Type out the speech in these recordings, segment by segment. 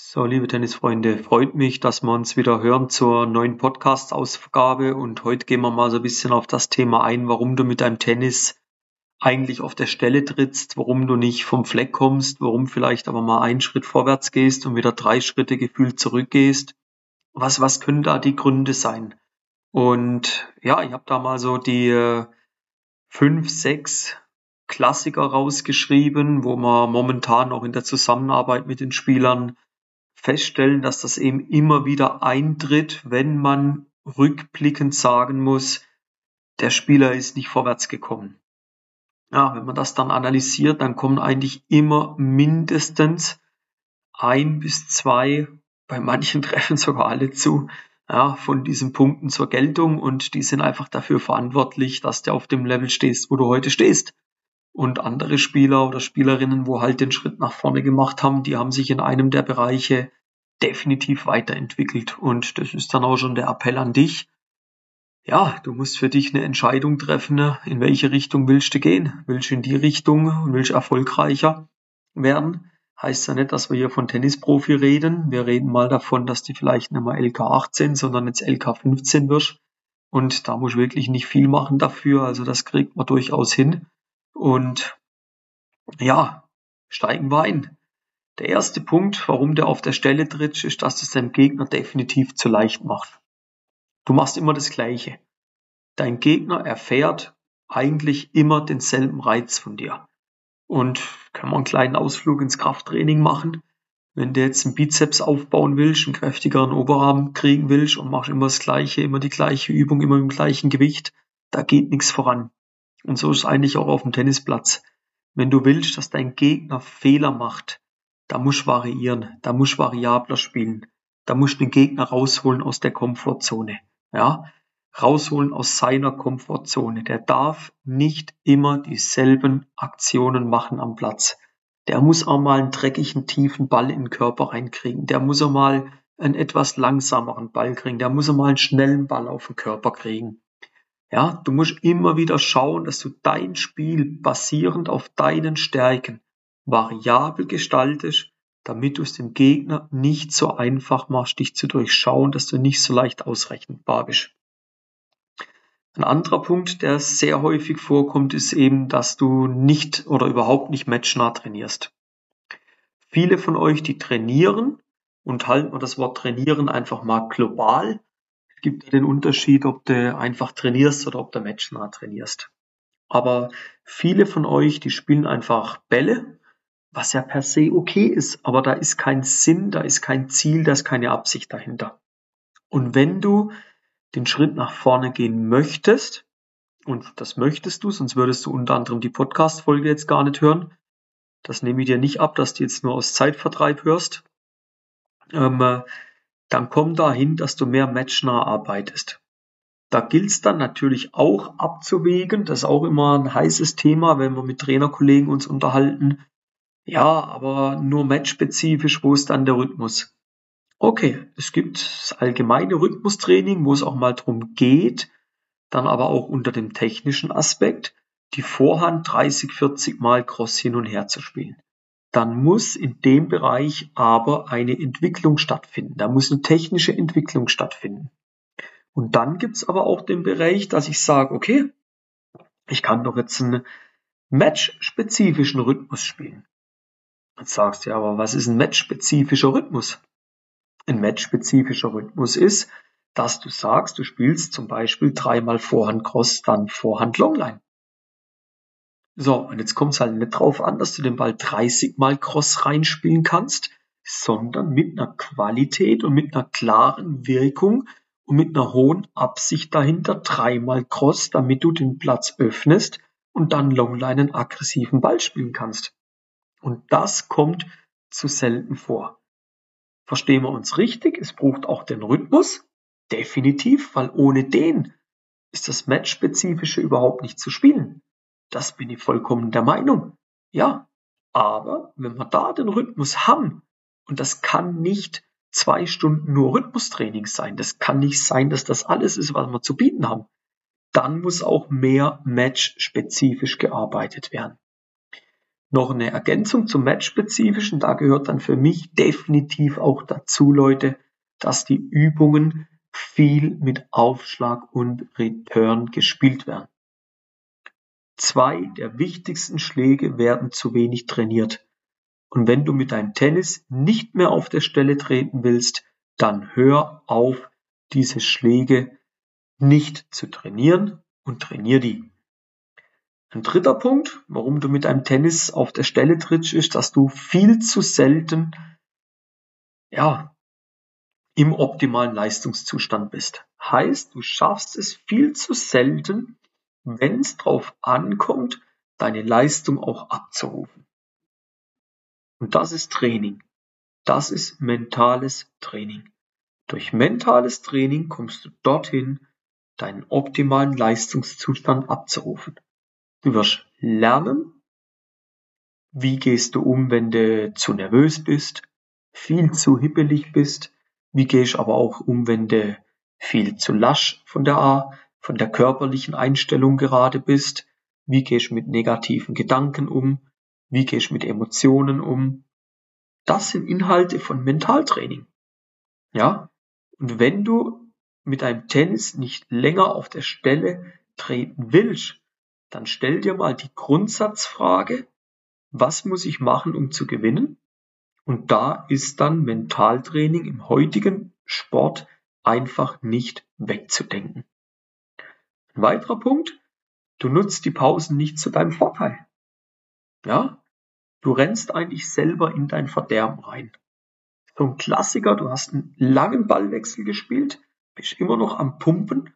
So, liebe Tennisfreunde, freut mich, dass wir uns wieder hören zur neuen Podcast-Ausgabe und heute gehen wir mal so ein bisschen auf das Thema ein, warum du mit deinem Tennis eigentlich auf der Stelle trittst, warum du nicht vom Fleck kommst, warum vielleicht aber mal einen Schritt vorwärts gehst und wieder drei Schritte gefühlt zurückgehst. Was, was können da die Gründe sein? Und ja, ich habe da mal so die äh, fünf, sechs Klassiker rausgeschrieben, wo man momentan auch in der Zusammenarbeit mit den Spielern feststellen, dass das eben immer wieder eintritt, wenn man rückblickend sagen muss, der Spieler ist nicht vorwärts gekommen. Ja, wenn man das dann analysiert, dann kommen eigentlich immer mindestens ein bis zwei, bei manchen Treffen sogar alle zu, ja, von diesen Punkten zur Geltung und die sind einfach dafür verantwortlich, dass du auf dem Level stehst, wo du heute stehst. Und andere Spieler oder Spielerinnen, wo halt den Schritt nach vorne gemacht haben, die haben sich in einem der Bereiche definitiv weiterentwickelt. Und das ist dann auch schon der Appell an dich. Ja, du musst für dich eine Entscheidung treffen, in welche Richtung willst du gehen? Willst du in die Richtung und willst erfolgreicher werden? Heißt ja nicht, dass wir hier von Tennisprofi reden. Wir reden mal davon, dass du vielleicht nicht mal LK 18, sondern jetzt LK 15 wirst. Und da muss ich wirklich nicht viel machen dafür. Also das kriegt man durchaus hin. Und ja, steigen wir ein. Der erste Punkt, warum der auf der Stelle tritt, ist, dass es deinem Gegner definitiv zu leicht macht. Du machst immer das Gleiche. Dein Gegner erfährt eigentlich immer denselben Reiz von dir. Und kann man einen kleinen Ausflug ins Krafttraining machen. Wenn du jetzt einen Bizeps aufbauen willst, einen kräftigeren Oberarm kriegen willst und machst immer das Gleiche, immer die gleiche Übung, immer im gleichen Gewicht, da geht nichts voran. Und so ist es eigentlich auch auf dem Tennisplatz. Wenn du willst, dass dein Gegner Fehler macht, da musst variieren, da musst variabler spielen, da musst den Gegner rausholen aus der Komfortzone, ja, rausholen aus seiner Komfortzone. Der darf nicht immer dieselben Aktionen machen am Platz. Der muss auch mal einen dreckigen, tiefen Ball in den Körper reinkriegen. Der muss auch mal einen etwas langsameren Ball kriegen. Der muss auch mal einen schnellen Ball auf den Körper kriegen. Ja, du musst immer wieder schauen, dass du dein Spiel basierend auf deinen Stärken variabel gestaltest, damit du es dem Gegner nicht so einfach machst, dich zu durchschauen, dass du nicht so leicht ausrechenbar bist. Ein anderer Punkt, der sehr häufig vorkommt, ist eben, dass du nicht oder überhaupt nicht matchnah trainierst. Viele von euch, die trainieren und halten wir das Wort trainieren einfach mal global, gibt den Unterschied, ob du einfach trainierst oder ob du matchnah trainierst. Aber viele von euch, die spielen einfach Bälle, was ja per se okay ist, aber da ist kein Sinn, da ist kein Ziel, da ist keine Absicht dahinter. Und wenn du den Schritt nach vorne gehen möchtest, und das möchtest du, sonst würdest du unter anderem die Podcast-Folge jetzt gar nicht hören. Das nehme ich dir nicht ab, dass du jetzt nur aus Zeitvertreib hörst. Ähm, dann komm dahin, dass du mehr matchnah arbeitest. Da gilt es dann natürlich auch abzuwägen. Das ist auch immer ein heißes Thema, wenn wir mit Trainerkollegen uns unterhalten. Ja, aber nur matchspezifisch, wo ist dann der Rhythmus? Okay, es gibt das allgemeine Rhythmustraining, wo es auch mal drum geht, dann aber auch unter dem technischen Aspekt, die Vorhand 30, 40 Mal Cross hin und her zu spielen dann muss in dem Bereich aber eine Entwicklung stattfinden. Da muss eine technische Entwicklung stattfinden. Und dann gibt's aber auch den Bereich, dass ich sage, okay, ich kann doch jetzt einen match-spezifischen Rhythmus spielen. Jetzt sagst du ja, aber was ist ein match-spezifischer Rhythmus? Ein match-spezifischer Rhythmus ist, dass du sagst, du spielst zum Beispiel dreimal Vorhand Cross, dann Vorhand Longline. So, und jetzt kommt es halt nicht drauf an, dass du den Ball 30 Mal Cross reinspielen kannst, sondern mit einer Qualität und mit einer klaren Wirkung und mit einer hohen Absicht dahinter dreimal Cross, damit du den Platz öffnest und dann Longline einen aggressiven Ball spielen kannst. Und das kommt zu selten vor. Verstehen wir uns richtig? Es braucht auch den Rhythmus. Definitiv, weil ohne den ist das Match-spezifische überhaupt nicht zu spielen. Das bin ich vollkommen der Meinung. Ja, aber wenn wir da den Rhythmus haben, und das kann nicht zwei Stunden nur Rhythmustraining sein, das kann nicht sein, dass das alles ist, was wir zu bieten haben, dann muss auch mehr match-spezifisch gearbeitet werden. Noch eine Ergänzung zum Match-spezifischen, da gehört dann für mich definitiv auch dazu, Leute, dass die Übungen viel mit Aufschlag und Return gespielt werden. Zwei der wichtigsten Schläge werden zu wenig trainiert. Und wenn du mit deinem Tennis nicht mehr auf der Stelle treten willst, dann hör auf, diese Schläge nicht zu trainieren und trainier die. Ein dritter Punkt, warum du mit deinem Tennis auf der Stelle trittst, ist, dass du viel zu selten, ja, im optimalen Leistungszustand bist. Heißt, du schaffst es viel zu selten, wenn es drauf ankommt, deine Leistung auch abzurufen. Und das ist Training. Das ist mentales Training. Durch mentales Training kommst du dorthin, deinen optimalen Leistungszustand abzurufen. Du wirst lernen, wie gehst du um, wenn du zu nervös bist, viel zu hippelig bist, wie gehst du aber auch um, wenn du viel zu lasch von der A, von der körperlichen Einstellung gerade bist, wie gehst du mit negativen Gedanken um, wie gehst du mit Emotionen um. Das sind Inhalte von Mentaltraining. Ja? Und wenn du mit einem Tennis nicht länger auf der Stelle treten willst, dann stell dir mal die Grundsatzfrage, was muss ich machen, um zu gewinnen? Und da ist dann Mentaltraining im heutigen Sport einfach nicht wegzudenken. Ein weiterer Punkt, du nutzt die Pausen nicht zu deinem Vorteil. Ja, du rennst eigentlich selber in dein Verderben rein. So ein Klassiker, du hast einen langen Ballwechsel gespielt, bist immer noch am Pumpen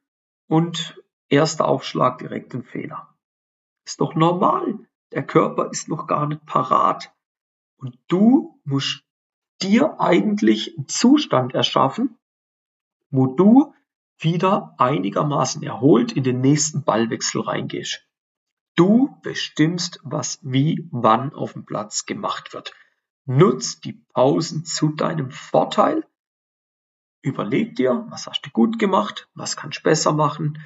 und erster Aufschlag direkt ein Fehler. Ist doch normal. Der Körper ist noch gar nicht parat. Und du musst dir eigentlich einen Zustand erschaffen, wo du wieder einigermaßen erholt in den nächsten Ballwechsel reingehst. Du bestimmst, was wie wann auf dem Platz gemacht wird. Nutz die Pausen zu deinem Vorteil. Überleg dir, was hast du gut gemacht, was kannst du besser machen,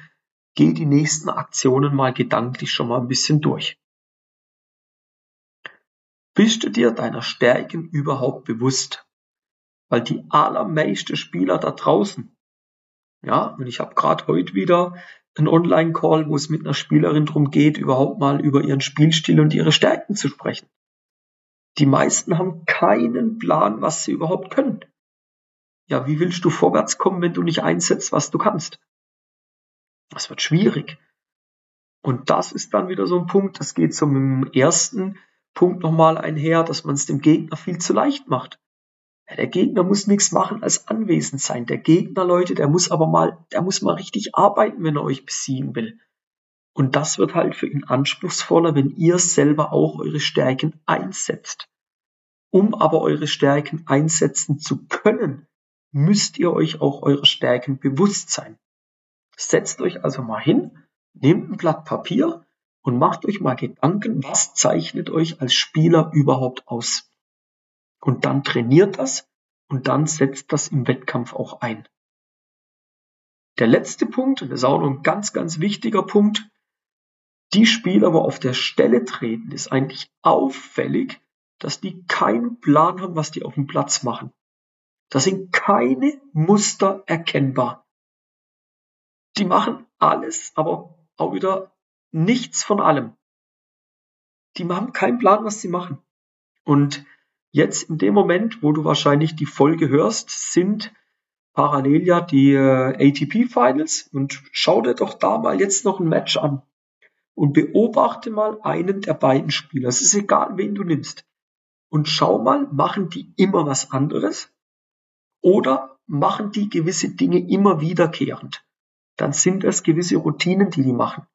Geh die nächsten Aktionen mal gedanklich schon mal ein bisschen durch. Bist du dir deiner Stärken überhaupt bewusst? Weil die allermeisten Spieler da draußen, ja, und ich habe gerade heute wieder einen Online-Call, wo es mit einer Spielerin darum geht, überhaupt mal über ihren Spielstil und ihre Stärken zu sprechen. Die meisten haben keinen Plan, was sie überhaupt können. Ja, wie willst du vorwärts kommen, wenn du nicht einsetzt, was du kannst? Das wird schwierig. Und das ist dann wieder so ein Punkt, das geht zum ersten Punkt nochmal einher, dass man es dem Gegner viel zu leicht macht. Der Gegner muss nichts machen als anwesend sein. Der Gegner, Leute, der muss aber mal, der muss mal richtig arbeiten, wenn er euch besiegen will. Und das wird halt für ihn anspruchsvoller, wenn ihr selber auch eure Stärken einsetzt. Um aber eure Stärken einsetzen zu können, müsst ihr euch auch eurer Stärken bewusst sein. Setzt euch also mal hin, nehmt ein Blatt Papier und macht euch mal Gedanken, was zeichnet euch als Spieler überhaupt aus. Und dann trainiert das und dann setzt das im Wettkampf auch ein. Der letzte Punkt, das ist auch noch ein ganz, ganz wichtiger Punkt, die Spieler, wo auf der Stelle treten, ist eigentlich auffällig, dass die keinen Plan haben, was die auf dem Platz machen. Da sind keine Muster erkennbar die machen alles, aber auch wieder nichts von allem. Die haben keinen Plan, was sie machen. Und jetzt in dem Moment, wo du wahrscheinlich die Folge hörst, sind parallel ja die äh, ATP Finals und schau dir doch da mal jetzt noch ein Match an und beobachte mal einen der beiden Spieler. Es ist egal, wen du nimmst. Und schau mal, machen die immer was anderes oder machen die gewisse Dinge immer wiederkehrend? dann sind es gewisse Routinen, die die machen.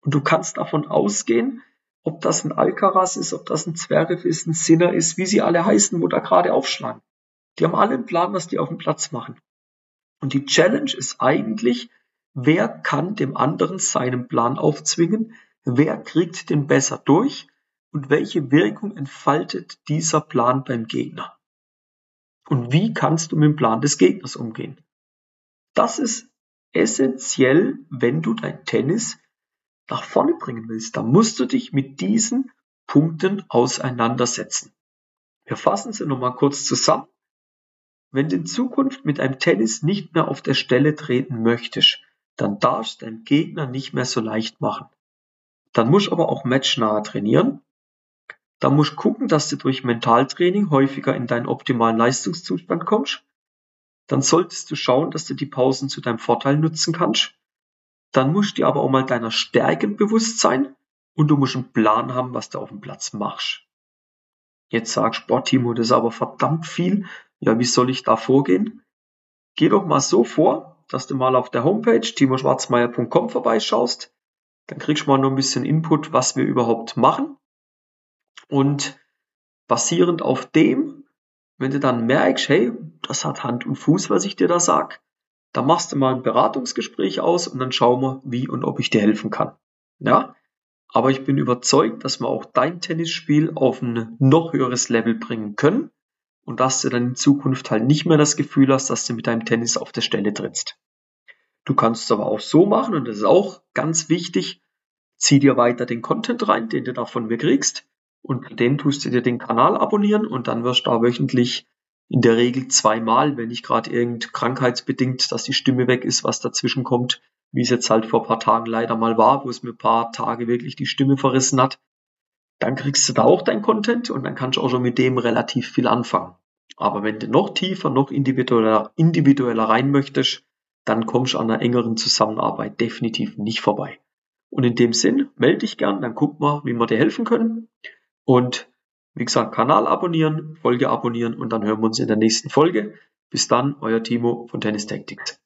Und du kannst davon ausgehen, ob das ein Alcaraz ist, ob das ein Zverev ist, ein Sinner ist, wie sie alle heißen, wo da gerade aufschlagen. Die haben alle einen Plan, was die auf dem Platz machen. Und die Challenge ist eigentlich, wer kann dem anderen seinen Plan aufzwingen, wer kriegt den besser durch und welche Wirkung entfaltet dieser Plan beim Gegner. Und wie kannst du mit dem Plan des Gegners umgehen? Das ist essentiell, wenn du dein Tennis nach vorne bringen willst. Da musst du dich mit diesen Punkten auseinandersetzen. Wir fassen sie nochmal kurz zusammen. Wenn du in Zukunft mit einem Tennis nicht mehr auf der Stelle treten möchtest, dann darfst du deinem Gegner nicht mehr so leicht machen. Dann musst du aber auch matchnah trainieren. Dann musst du gucken, dass du durch Mentaltraining häufiger in deinen optimalen Leistungszustand kommst. Dann solltest du schauen, dass du die Pausen zu deinem Vorteil nutzen kannst. Dann musst du dir aber auch mal deiner Stärken bewusst sein und du musst einen Plan haben, was du auf dem Platz machst. Jetzt sagst du, Timo, das ist aber verdammt viel. Ja, wie soll ich da vorgehen? Geh doch mal so vor, dass du mal auf der Homepage timoschwarzmeier.com vorbeischaust. Dann kriegst du mal noch ein bisschen Input, was wir überhaupt machen. Und basierend auf dem, wenn du dann merkst, hey, das hat Hand und Fuß, was ich dir da sag, dann machst du mal ein Beratungsgespräch aus und dann schauen wir, wie und ob ich dir helfen kann. Ja? Aber ich bin überzeugt, dass wir auch dein Tennisspiel auf ein noch höheres Level bringen können und dass du dann in Zukunft halt nicht mehr das Gefühl hast, dass du mit deinem Tennis auf der Stelle trittst. Du kannst es aber auch so machen und das ist auch ganz wichtig. Zieh dir weiter den Content rein, den du da von mir kriegst und dem tust du dir den Kanal abonnieren und dann wirst du da wöchentlich in der Regel zweimal, wenn nicht gerade irgend krankheitsbedingt, dass die Stimme weg ist, was dazwischen kommt, wie es jetzt halt vor ein paar Tagen leider mal war, wo es mir ein paar Tage wirklich die Stimme verrissen hat, dann kriegst du da auch dein Content und dann kannst du auch schon mit dem relativ viel anfangen. Aber wenn du noch tiefer, noch individueller, individueller rein möchtest, dann kommst du an einer engeren Zusammenarbeit definitiv nicht vorbei. Und in dem Sinn, melde dich gern, dann guck mal, wie wir dir helfen können. Und wie gesagt, Kanal abonnieren, Folge abonnieren und dann hören wir uns in der nächsten Folge. Bis dann, euer Timo von Tennis Tactics.